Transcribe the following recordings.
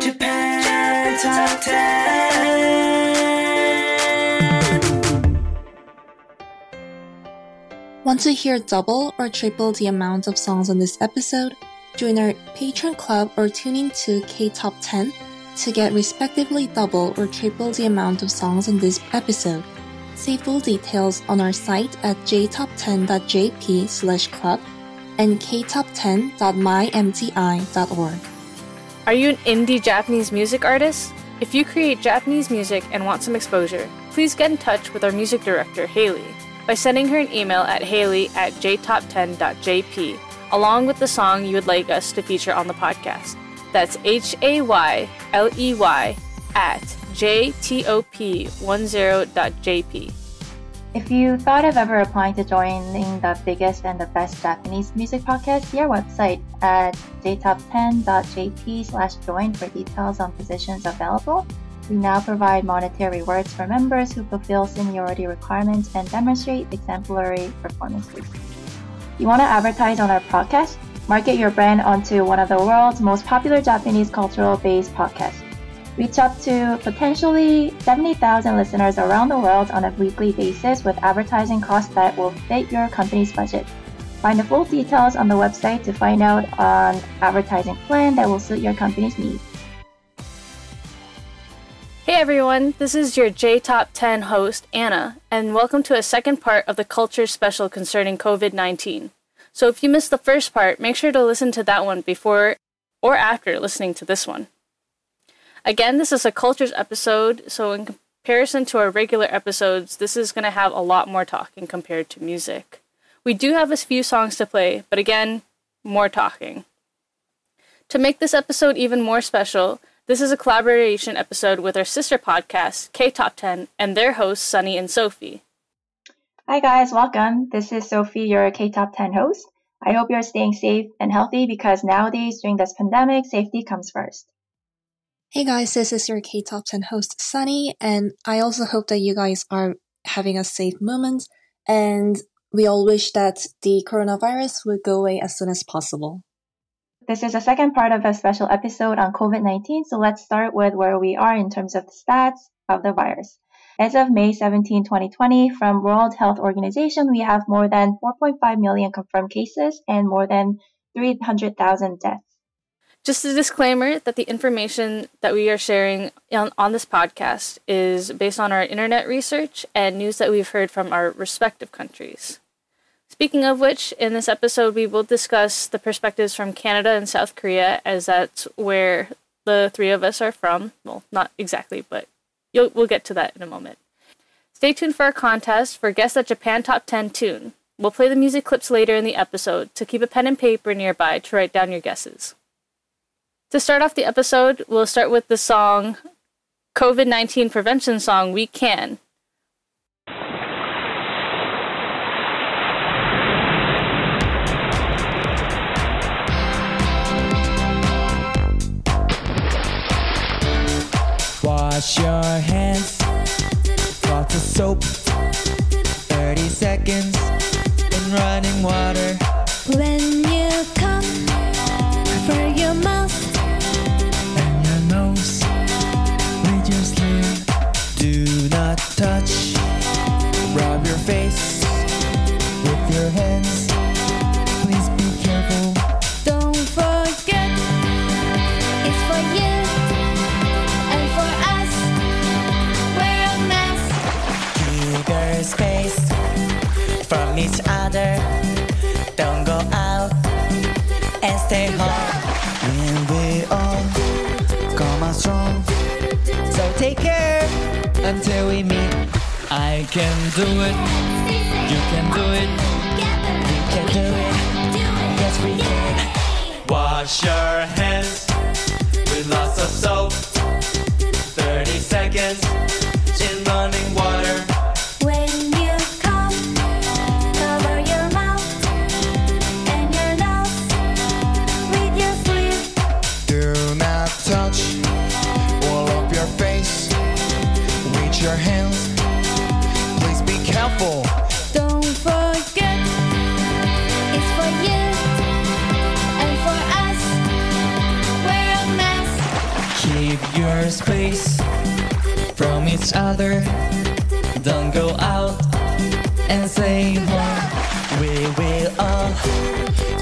Japan Top 10. Want to hear double or triple the amount of songs on this episode? Join our Patreon club or tune in to K Top 10 to get respectively double or triple the amount of songs on this episode. See full details on our site at jtop10.jp slash club and ktop10.mymti.org. Are you an indie Japanese music artist? If you create Japanese music and want some exposure, please get in touch with our music director, Hayley, by sending her an email at hayley at jtop10.jp, along with the song you would like us to feature on the podcast. That's H A Y L E Y at jtop10.jp. If you thought of ever applying to joining the biggest and the best Japanese music podcast, see our website at jtop10.jp slash join for details on positions available. We now provide monetary rewards for members who fulfill seniority requirements and demonstrate exemplary performances. You want to advertise on our podcast? Market your brand onto one of the world's most popular Japanese cultural based podcasts reach up to potentially 70,000 listeners around the world on a weekly basis with advertising costs that will fit your company's budget. Find the full details on the website to find out an advertising plan that will suit your company's needs. Hey everyone, this is your J Top 10 host, Anna, and welcome to a second part of the Culture Special concerning COVID 19. So if you missed the first part, make sure to listen to that one before or after listening to this one. Again, this is a cultures episode, so in comparison to our regular episodes, this is going to have a lot more talking compared to music. We do have a few songs to play, but again, more talking. To make this episode even more special, this is a collaboration episode with our sister podcast, K Top 10, and their hosts, Sunny and Sophie. Hi guys, welcome. This is Sophie, your K Top 10 host. I hope you're staying safe and healthy because nowadays, during this pandemic, safety comes first. Hey guys, this is your K Top 10 host Sunny, and I also hope that you guys are having a safe moment. And we all wish that the coronavirus would go away as soon as possible. This is the second part of a special episode on COVID 19, so let's start with where we are in terms of the stats of the virus. As of May 17, 2020, from World Health Organization, we have more than 4.5 million confirmed cases and more than 300,000 deaths. Just a disclaimer that the information that we are sharing on, on this podcast is based on our internet research and news that we've heard from our respective countries. Speaking of which, in this episode, we will discuss the perspectives from Canada and South Korea, as that's where the three of us are from. Well, not exactly, but we'll get to that in a moment. Stay tuned for our contest for Guess That Japan Top 10 Tune. We'll play the music clips later in the episode, so keep a pen and paper nearby to write down your guesses. To start off the episode, we'll start with the song COVID 19 prevention song We Can Wash your hands, lots of soap, 30 seconds in running water. When you come, for your mouth. Until we meet. I can do it. You can do it. We can do it. Yes, we can. Wash your hands with lots of soap. 30 seconds in running your hands. Please be careful. Don't forget, it's for you and for us. Wear a mask. Keep your space from each other. Don't go out and stay home. We will all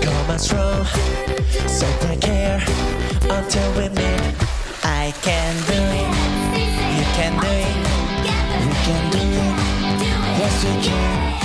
come out strong. So take care until we meet. I can do it. You can do it. We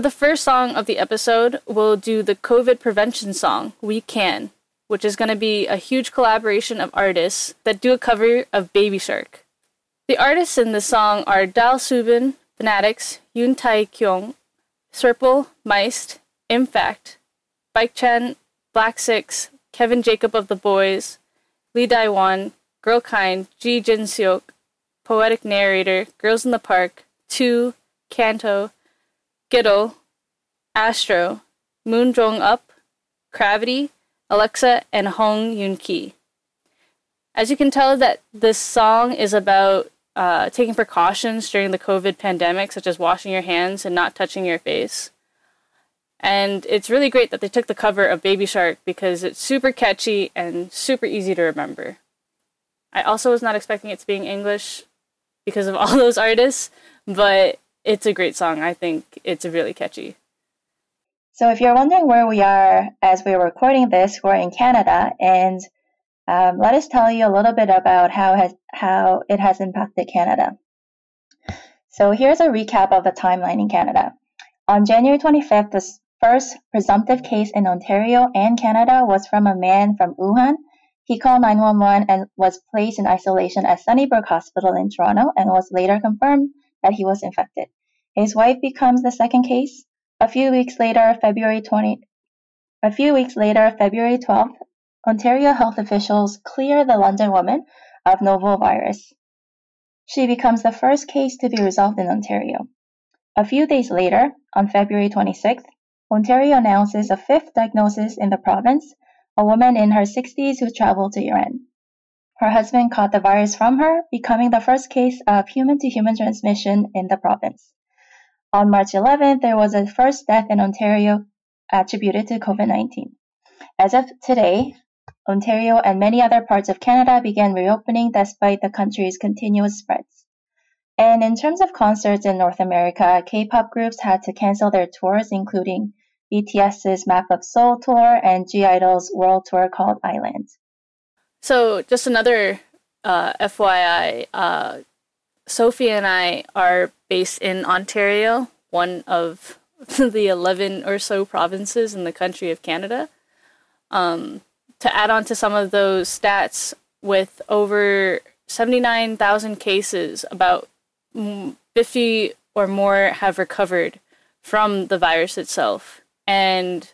For the first song of the episode, we'll do the COVID prevention song, We Can, which is going to be a huge collaboration of artists that do a cover of Baby Shark. The artists in this song are Dal Subin, Fanatics, Yoon Tai Kyung, Serpil, Meist, Infact, Bike Chen, Black Six, Kevin Jacob of the Boys, Lee Daiwan, Girl Kind, Ji Jin Seok, Poetic Narrator, Girls in the Park, Two, Kanto, Giddle, Astro, Moon Jong Up, Gravity, Alexa, and Hong Yoon Ki. As you can tell, that this song is about uh, taking precautions during the COVID pandemic, such as washing your hands and not touching your face. And it's really great that they took the cover of Baby Shark because it's super catchy and super easy to remember. I also was not expecting it to be in English because of all those artists, but it's a great song. I think it's really catchy. So if you're wondering where we are as we're recording this, we're in Canada, and um, let us tell you a little bit about how has how it has impacted Canada. So here's a recap of the timeline in Canada. On January 25th, the first presumptive case in Ontario and Canada was from a man from Wuhan. He called 911 and was placed in isolation at Sunnybrook Hospital in Toronto and was later confirmed that he was infected. His wife becomes the second case. A few weeks later, February 20, a few weeks later, February 12th, Ontario health officials clear the London woman of novel virus. She becomes the first case to be resolved in Ontario. A few days later, on February 26th, Ontario announces a fifth diagnosis in the province, a woman in her 60s who traveled to Iran. Her husband caught the virus from her, becoming the first case of human to human transmission in the province. On March 11th, there was a first death in Ontario attributed to COVID 19. As of today, Ontario and many other parts of Canada began reopening despite the country's continuous spreads. And in terms of concerts in North America, K pop groups had to cancel their tours, including BTS's Map of Soul tour and G Idol's world tour called Island. So, just another uh, FYI, uh, Sophie and I are based in Ontario, one of the 11 or so provinces in the country of Canada. Um, to add on to some of those stats, with over 79,000 cases, about 50 or more have recovered from the virus itself. And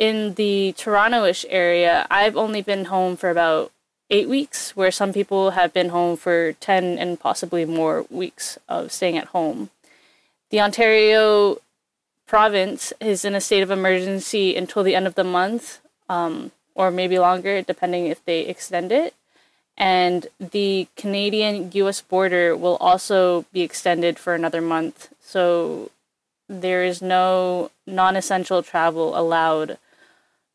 in the Toronto-ish area, I've only been home for about eight weeks, where some people have been home for 10 and possibly more weeks of staying at home. The Ontario province is in a state of emergency until the end of the month, um, or maybe longer, depending if they extend it. And the Canadian US border will also be extended for another month. So there is no non essential travel allowed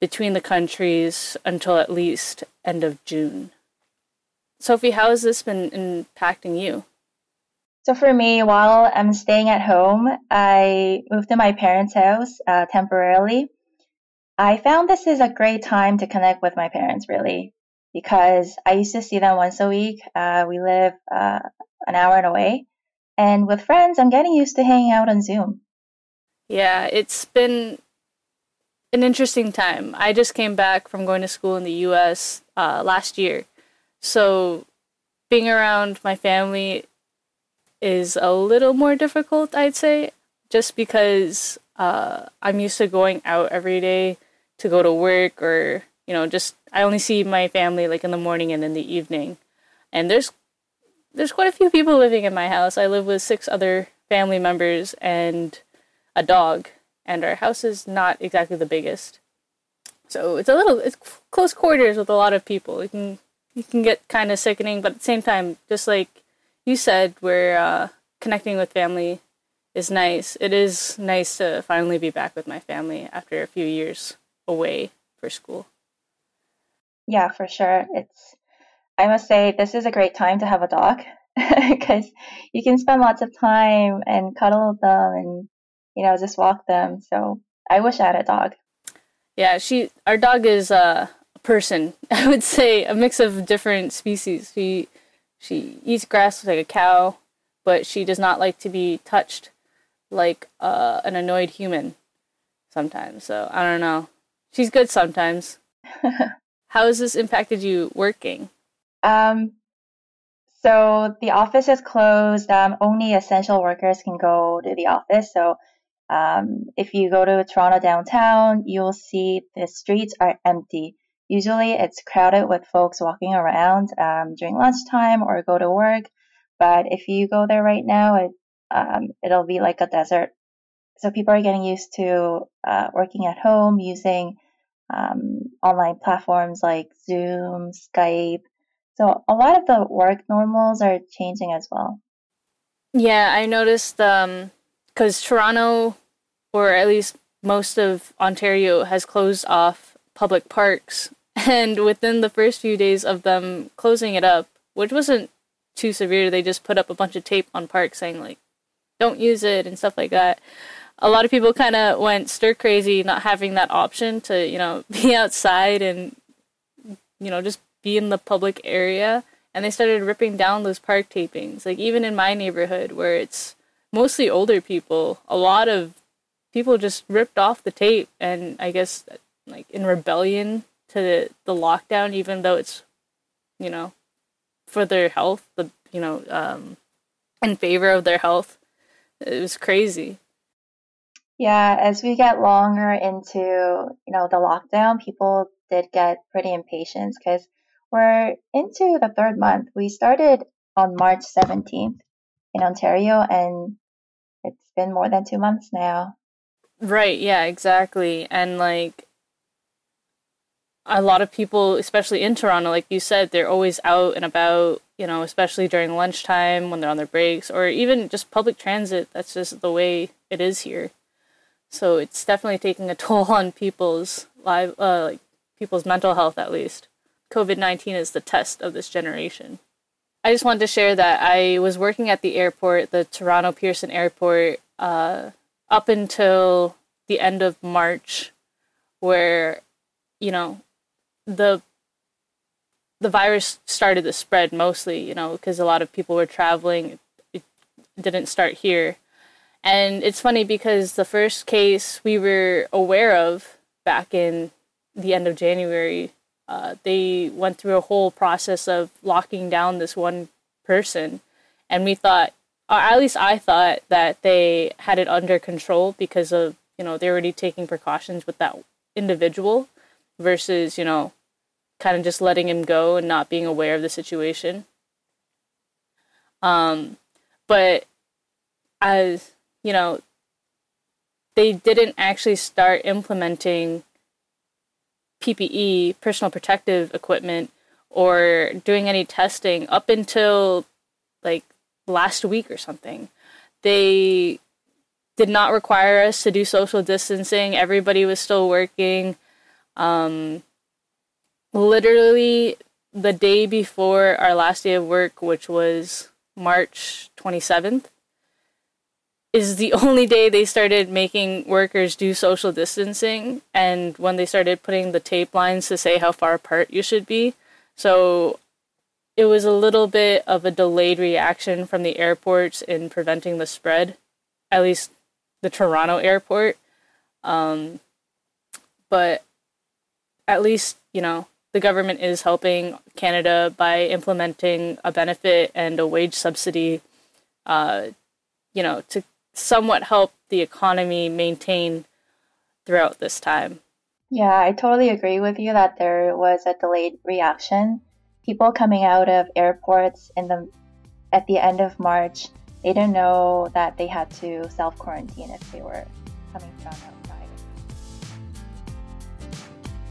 between the countries until at least end of June. Sophie, how has this been impacting you? So for me, while I'm staying at home, I moved to my parents' house uh, temporarily. I found this is a great time to connect with my parents, really, because I used to see them once a week. Uh, we live uh, an hour away. And with friends, I'm getting used to hanging out on Zoom. Yeah, it's been an interesting time. I just came back from going to school in the US uh, last year. So being around my family is a little more difficult, I'd say, just because uh, I'm used to going out every day to go to work or, you know, just I only see my family like in the morning and in the evening. And there's there's quite a few people living in my house. I live with six other family members and a dog, and our house is not exactly the biggest. So it's a little it's close quarters with a lot of people. You can you can get kind of sickening, but at the same time, just like you said, where uh, connecting with family is nice. It is nice to finally be back with my family after a few years away for school. Yeah, for sure. It's I must say this is a great time to have a dog because you can spend lots of time and cuddle them and you know just walk them. So I wish I had a dog. Yeah, she our dog is a person. I would say a mix of different species. She she eats grass like a cow, but she does not like to be touched like uh, an annoyed human sometimes. So I don't know. She's good sometimes. How has this impacted you working? Um, so the office is closed. Um, only essential workers can go to the office. So um, if you go to Toronto downtown, you'll see the streets are empty. Usually it's crowded with folks walking around um, during lunchtime or go to work. But if you go there right now, it, um, it'll be like a desert. So people are getting used to uh, working at home using um, online platforms like Zoom, Skype. So a lot of the work normals are changing as well. Yeah, I noticed because Toronto, or at least most of Ontario, has closed off public parks. And within the first few days of them closing it up, which wasn't too severe, they just put up a bunch of tape on parks saying, like, don't use it and stuff like that. A lot of people kind of went stir crazy not having that option to you know be outside and you know just be in the public area. And they started ripping down those park tapings. Like even in my neighborhood where it's mostly older people. A lot of people just ripped off the tape and i guess like in rebellion to the, the lockdown even though it's you know for their health the you know um in favor of their health. It was crazy. Yeah, as we get longer into, you know, the lockdown, people did get pretty impatient because we're into the third month. We started on March 17th in Ontario and it's been more than 2 months now. Right, yeah, exactly. And like a lot of people, especially in Toronto, like you said, they're always out and about, you know, especially during lunchtime when they're on their breaks or even just public transit. That's just the way it is here. So it's definitely taking a toll on people's live, uh, like people's mental health at least. COVID nineteen is the test of this generation. I just wanted to share that I was working at the airport, the Toronto Pearson Airport, uh, up until the end of March, where you know the the virus started to spread mostly, you know, because a lot of people were traveling. It didn't start here. And it's funny because the first case we were aware of back in the end of January uh, they went through a whole process of locking down this one person, and we thought, or at least I thought, that they had it under control because of you know they're already taking precautions with that individual, versus you know, kind of just letting him go and not being aware of the situation. Um, but as you know, they didn't actually start implementing PPE, personal protective equipment, or doing any testing up until like last week or something. They did not require us to do social distancing. Everybody was still working. Um, literally, the day before our last day of work, which was March 27th, is the only day they started making workers do social distancing and when they started putting the tape lines to say how far apart you should be. So it was a little bit of a delayed reaction from the airports in preventing the spread, at least the Toronto airport. Um, but at least, you know, the government is helping Canada by implementing a benefit and a wage subsidy, uh, you know, to somewhat help the economy maintain throughout this time. Yeah, I totally agree with you that there was a delayed reaction. People coming out of airports in the at the end of March, they didn't know that they had to self quarantine if they were coming from outside.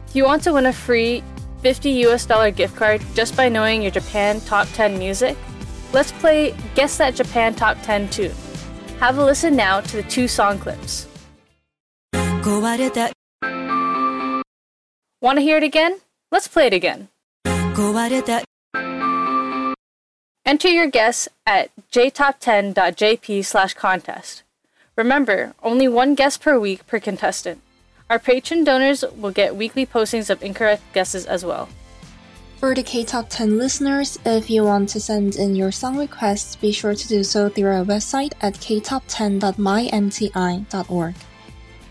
If you want to win a free 50 US dollar gift card just by knowing your Japan Top 10 music, let's play Guess That Japan Top 10 tune. Have a listen now to the two song clips. Want to hear it again? Let's play it again. Enter your guess at jtop10.jp slash contest. Remember, only one guess per week per contestant. Our patron donors will get weekly postings of incorrect guesses as well. For the K-Top 10 listeners, if you want to send in your song requests, be sure to do so through our website at ktop10.mymti.org.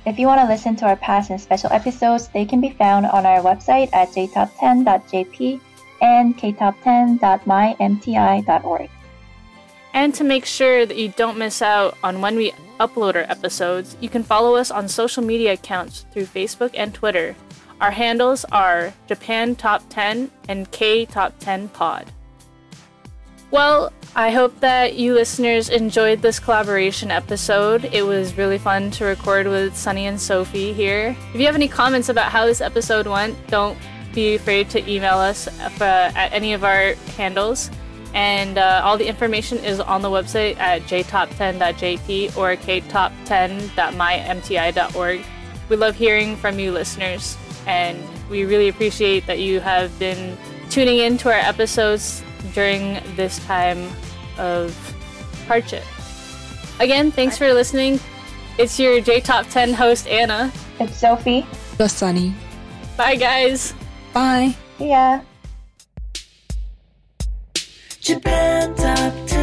If you want to listen to our past and special episodes, they can be found on our website at jtop10.jp and ktop10.mymti.org. And to make sure that you don't miss out on when we upload our episodes, you can follow us on social media accounts through Facebook and Twitter. Our handles are Japan Top 10 and K Top 10 Pod. Well, I hope that you listeners enjoyed this collaboration episode. It was really fun to record with Sunny and Sophie here. If you have any comments about how this episode went, don't be afraid to email us uh, at any of our handles. And uh, all the information is on the website at jtop10.jp or ktop10.mymti.org. We love hearing from you listeners, and we really appreciate that you have been tuning in to our episodes during this time of hardship. Again, thanks for listening. It's your J Top 10 host, Anna. It's Sophie. The Sunny. Bye, guys. Bye. See ya. Japan Top 10,